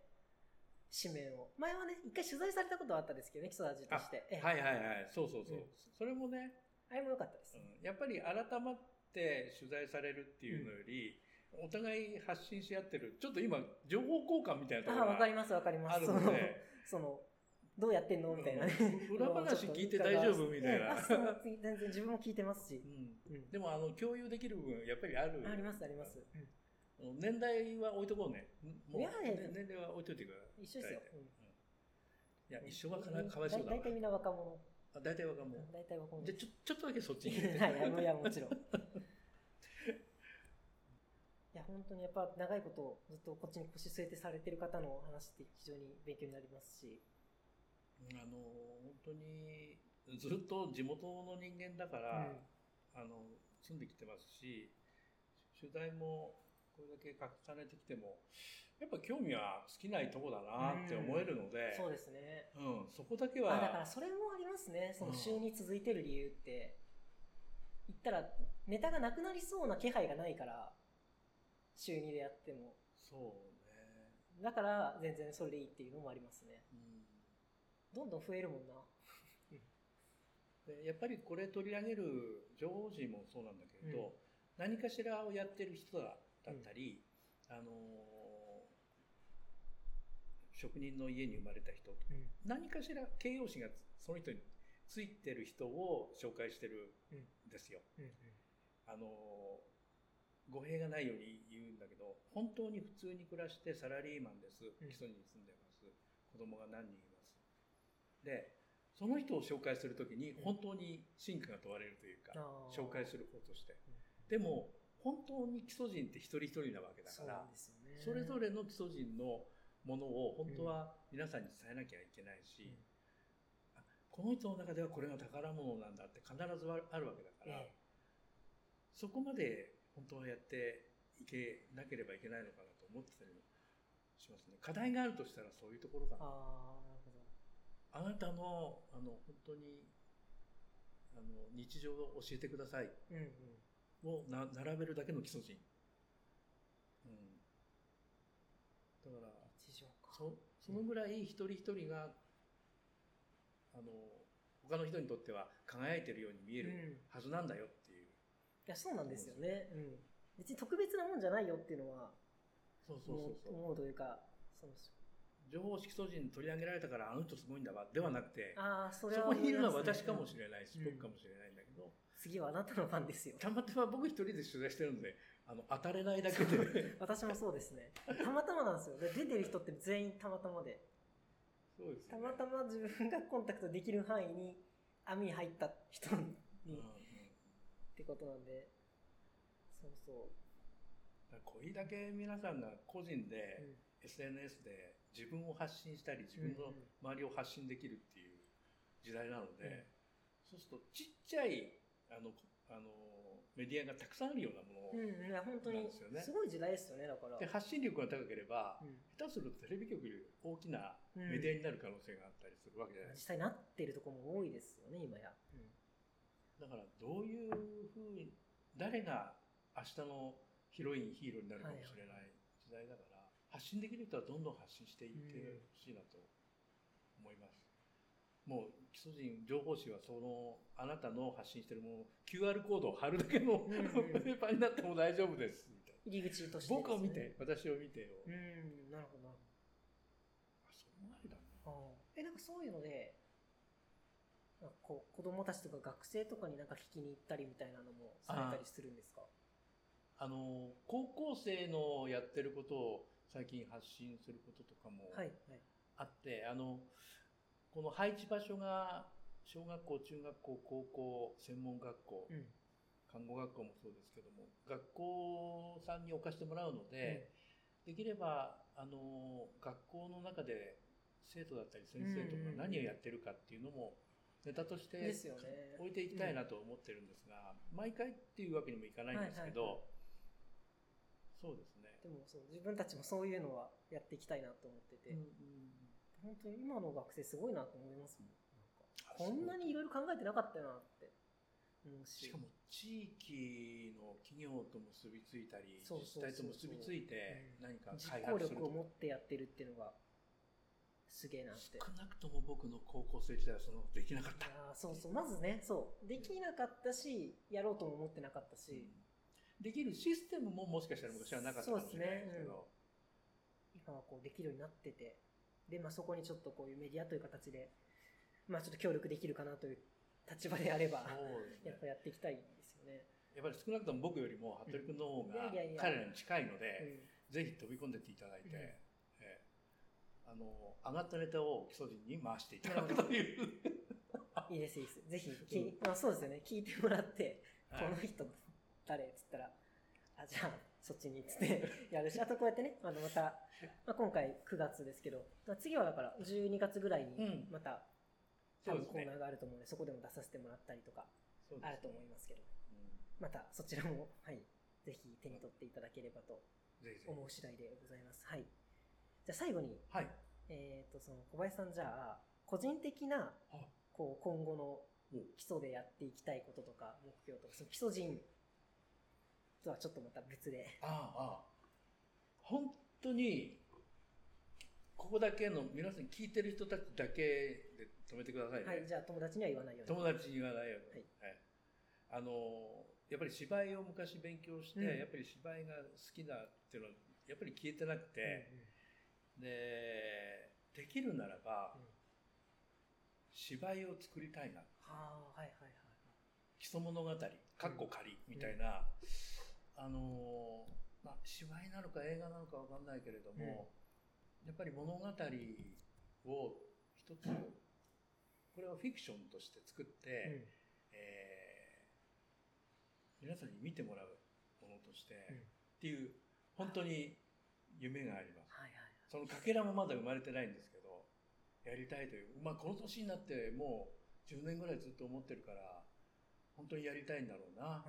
紙面を、前はね、一回取材されたことはあったんですけどね、基礎味として。ええはいはいはい。そうそうそう。うんそれもね、あれも良かったです。うんやっぱり改まって取材されるっていうのより、お互い発信し合ってる、ちょっと今、情報交換みたいなとこあ、ろがわかりますわかりまあるので、その、どうやってんのみたいなね。うん裏話聞いて大丈夫みたいな全然自分も聞いてますしう。んうん。でもあの共有できる部分やっぱりあるありますあります。うん年代は置いとこうね。もう年齢は置いといてください一緒ですよ。うん。いや一緒はかなかわいそうだわ。大体みんな若者。あ大体若者。大体若者。じゃあちょちょっとだけそっちに。て はい、あのいや、もちろん。いや、本当にやっぱ長いことずっとこっちに腰据えてされてる方の話って非常に勉強になりますし。あの本当にずっと地元の人間だから、あの住んできてますし取材もこれだけ重ねてきてもやっぱ興味は尽きないとこだなって思えるので、そうですね。うんそこだけあ、だからはそれもありますね。そのうん週に続いてる理由って。言ったら、ネタがなくなりそうな気配がないから、週2でやっても。そうね。だから全然それでいいっていうのもありますね。うんどんどん増えるもんな。でやっぱりこれ取り上げる情報人もそうなんだけれど、何かしらをやってる人だったり、あの職人の家に生まれた人とかうん。何かしら形容詞がその人についてる人を紹介してるん。ですよ。うん。あの語弊がないように言うんだけど本当に普通に暮らしてサラリーマンです。うん。基礎に住んでます。子供が何人います。でその人を紹介するときに本当に真価が問われるというか紹介する方として。うん。でも本当に基礎人って一人一人なわけだからね。それぞれの基礎人のものを本当は皆さんに伝えなきゃいけないし、あこの人の中ではこれが宝物なんだって必ずあるわけだから、ええそこまで本当はやっていけなければいけないのかなと思ってたりもしますね。課題があるとしたらそういうところかな。ああ、なるほど。あなたの、あの、本当に、あの、日常を教えてくださいうんうん。をな並べるだけの基礎人。うん。だから。そそのぐらい一人一人が、あの、他の人にとっては輝いてるように見えうん。るはずなんだよっていう。いや、そうなんですよね。うん。別に特別なもんじゃないよっていうのは、そうそうそうそう。思うというか、そう情報式素人に取り上げられたからあの人すごいんだわではなくて、ああ、それそはこにいるのは私かもしれないし、うん僕かもしれないんだけど、次はあなたの番ですよ。たまたま僕一人で取材してるんで、あの、当たれないだけで。私もそうですね。たまたまなんですよ。で出てる人って全員たまたまで。そうですたまたま自分がコンタクトできる範囲に網に入った人うんにうんってことなんで。そうそだからこれだけ皆さんが個人う。で、うん SNS で自分を発信したり、自分の周りを発信できるっていう時代なので、そうするとちっちゃい、あの、あの、メディアがたくさんあるようなものうん、うん、いや本当に。なんですよね。すごい時代ですよね、だから。で、発信力が高ければ、うん。下手するとテレビ局より大きなうん。メディアになる可能性があったりするわけじゃないですか。実際なってるところも多いですよね、今や。だからどういうふうに誰が明日のヒロインヒーローになるかもしれない時代だから、発信できる人はどんどん発信していってほしいなと思います。もう基礎人情報誌はそのあなたの発信してるもの QR コードを貼るだけのペーパーになっても大丈夫ですみたい入り口としてな。ですね、僕を見て私を見てよ。うん、なるほどな。あそれもありだな。あーえ、なんかそういうので、なんかこう子供たちとか学生とかになんか聞きに行ったりみたいなのもされたりするんですか？あの高校生のやってることを最近発信することとかもはい、はい。あって、あの、この配置場所が、小学校、中学校、高校、専門学校、うん。看護学校もそうですけども、学校さんに置かしてもらうので、できれば、あの、学校の中で生徒だったり先生とか何をやってるかっていうのも、ネタとして。置いていきたいなと思ってるんですが、毎回っていうわけにもいかないんですけど、はいはいそうですね。でもそう、自分たちもそういうのはやっていきたいなと思ってて、うんうん本当に今の学生すごいなと思いますもん。こんなにいろいろ考えてなかったよなって。し。しかも地域の企業と結びついたり、自治体と結びついてうん。何か実開行力を発すると持ってやってるっていうのが、すげえなって。少なくとも僕の高校生時代はそんなことできなかった。そうそう、まずね、そう、できなかったし、やろうとも思ってなかったし、できるシステムももしかしたら昔はなかったかもしれないですけど、今はこうできるようになってて、で、まあそこにちょっとこういうメディアという形で、まあちょっと協力できるかなという立場であれば、ね。やっぱやっていきたいですよね。やっぱり少なくとも僕よりも服部君の方が彼らに近いのうで、ん。ぜひ飛び込んでっていただいて、うん。ええ。あの、上がったネタを基礎人に回していただくという。いいです、いいです。ぜひ、きまあ、そうですよね。聞いてもらって、はい。この人誰？っつったら、あ、じゃあ、そっちにっつって やるし、あとこうやってね、あの、また、まあ、今回9月ですけど、まあ次はだから12月ぐらいにうん。また、多分コーナーがあると思うので、そこでも出させてもらったりとか、あると思いますけど、うん。またそちらも、はい、ぜひ手に取っていただければと思う次第でございます。はい。じゃあ最後に、はい。えっ、と、その小林さんじゃあ、個人的な、あこう、今後のお。基礎でやっていきたいこととか、目標とか、その基礎人とはちょっとまた別で、ああ、ああ。本当に、ここだけの、皆さん聞いてる人たちだけで止めてくださいね。はい、じゃあ友達には言わないように。友達に言わないように。はいはいあの、やっぱり芝居を昔勉強して、うんやっぱり芝居が好きだっていうのは、やっぱり消えてなくて、で、できるならば、うん芝居を作りたいな。はあ、はいはいはい。基礎物語、かっこ仮みたいな、あのーまあ、芝居なのか映画なのかわかんないけれども、やっぱり物語を一つ、これをフィクションとして作って、うんえー皆さんに見てもらうものとして、うんっていう、本当に夢があります。はいはい。そのかけらもまだ生まれてないんですけど、やりたいという、まあこの年になってもう10年ぐらいずっと思ってるから、本当にやりたいんだろうな。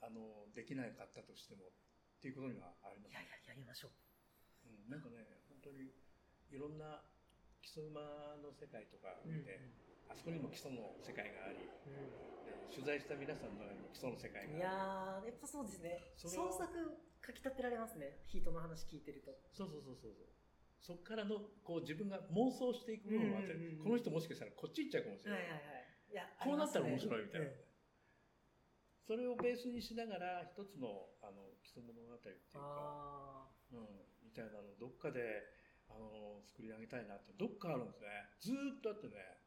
うん。あの、できなかったとしても、っていうことにはありますいやいや、やりましょう。うん、なんかね、本当にいろんな基礎馬の世界とか見て、あそこにも基礎の世界があり、うで取材した皆さんの中にも基礎の世界ん。いがあやー、やっぱそうですね。創作書き立てられますね。ヒートの話聞いてると。り、そうそうそうそうそう。そこからの、こう自分が妄想していく部分もあって、うんうんうんうんこの人もしかしたらこっち行っちゃうかもしれない。はいはいはい。いや、こうなったら面い白いみたいな。それをベースにしながら、一つの、あの、基礎物語っていうか、あうん、みたいなのをどっかで、あの、作り上げたいなって、どっかあるんですね。ずーっとあってね。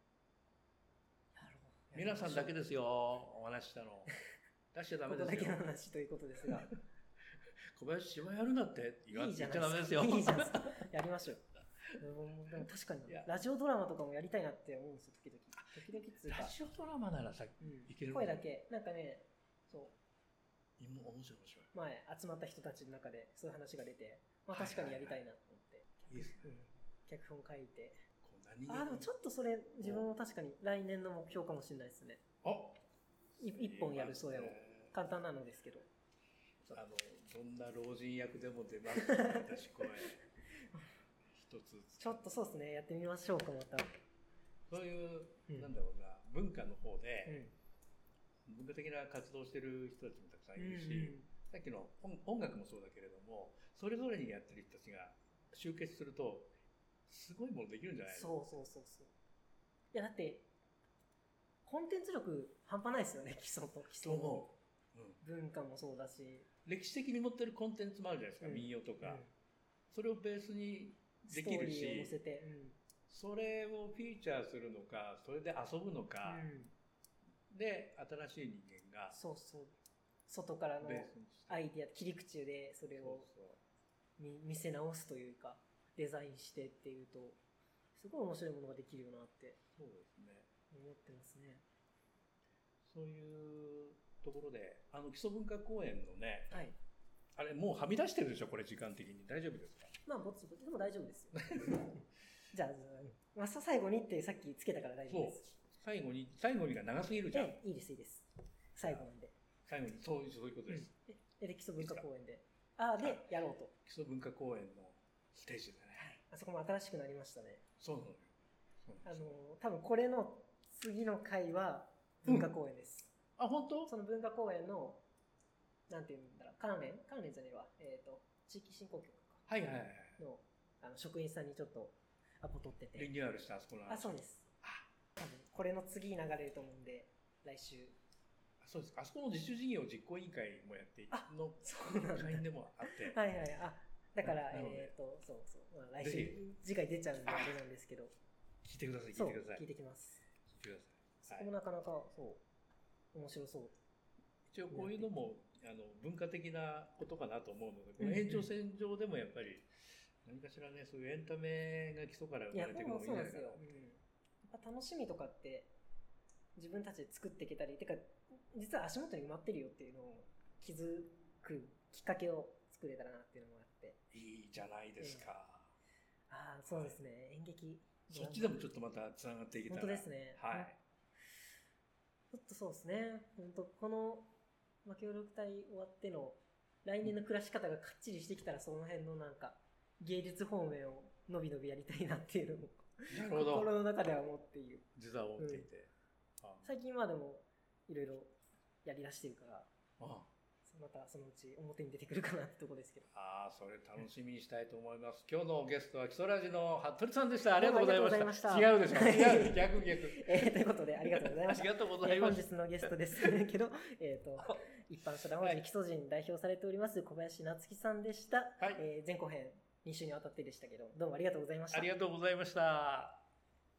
皆さんだけでですよ、お話ししたの。出しちゃダメですよここだけの。話ということですが。小林芝居やるなって言わいいじ言ゃないですか。っちゃダメですよ。いいじゃないですか。やりましょう。でも 確かにラジオドラマとかもやりたいなって思うんですよ、時々。時々っつうかラ。ジオドラマならさ、うんいける声だけ、なんかね、そう、今面白い面白い。前集まった人たちの中でそういう話が出て、まあ確かにやりたいなと思って。いいですね。うん脚本書いて。こう何気あー、でもちょっとそれ、自分も確かに来年の目標かもしれないですね。あい一本やるそれを。簡単なのですけど。あの、どんな老人役でも出ますね、私声。一つずつちょっとそうですね、やってみましょうか、また。そういう、うんなんだろうな、文化の方うで、ん。文化的な活動してる人たちもたくさんうんいるし、さっきの音音楽もそうだけれども、それぞれにやってる人たちが集結すると、すごいものできるんじゃないの？そうそうそうそう。いや、だって、コンテンツ力半端ないですよね、基礎と基礎の。と思う。うん文化もそうだし。歴史的に持ってるコンテンツもあるじゃないですか、うん民謡とか、うんそれをベースにできるし。うんそれをフィーチャーするのかそれで遊ぶのか、うんで新しい人間がそうそう。外からのアイディア、切り口でそれを見見せ直すというか、デザインしてっていうと、すごい面白いものができるよなってそうですね思ってますね。そういうところであの基礎文化公園のねはい。あれもうはみ出してるでしょこれ時間的に大丈夫ですか？まあ、ぼちぼちでも大丈夫ですよ。じゃあ、まあ、さ最後にってさっきつけたから大丈夫です。最後に最後にが長すぎるじゃんええいいです、いいです。最後なんで。最後にそうそういうことです、でで、基礎文化公園で。ああ、で、やろうと。基礎文化公園のステージでねはい。あそこも新しくなりましたね。そうなのよあの、多分これの次の回は文化公園です。あ本当？その文化公園の、なんていうんだろう、関連？関連じゃねえわ。えっ、と、地域振興局かはいはいはいのあの職員さんにちょっとアポ取ってて。リニューアルしたあそこのあ、そうです。これの次に流れると思うんで、来週。あそうですか。あそこの自主事業実行委員会もやっての。会員でもあって、はいはい。あ、だから、えっ、と、そうそう。まあ、来ぜ週、次回出ちゃうんであれなんですけど、聞いてください、聞そ、いうてください。聞いてきます。聞いてくだそさい。はい、こもなかなか、そう、面白そう。一応こういうのもあの文化的なことかなと思うので、この延長線上でもやっぱり何かしらね、そういうエンタメが基礎から生まれていくもうのもいいんじゃないかなそう楽しみとかって、自分たちで作っていけたり、てか、実は足元に埋まってるよっていうのを気づくきっかけを作れたらなっていうのもあって。いいじゃないですか。ああ、そうですね。演劇。そっちでもちょっとまたつながっていけたら。本当ですね。はい。ちょっとそうですね。本当この、まあ、協力隊終わっての、来年の暮らし方がかっちりしてきたら、その辺のなんか、芸術方面をのびのびやりたいなっていうのも、なるほど。心の中では思っている。実は思っていて。あ最近までも、いろいろやりだしてるから、あまたそのうち表に出てくるかなってとこですけど。ああ、それ楽しみにしたいと思います。今日のゲストは基礎ラジの服部さんでした。ありがとうございました。違うでしょ。違う、逆逆。えー、ということで、ありがとうございました。ありがとうございます。本日のゲストですけど、えっ、と、一般社団法人基礎人代表されております小林夏樹さんでした。はい、えー、前後編2週にわたってでしたけど、どうもありがとうございました。ありがとうございました。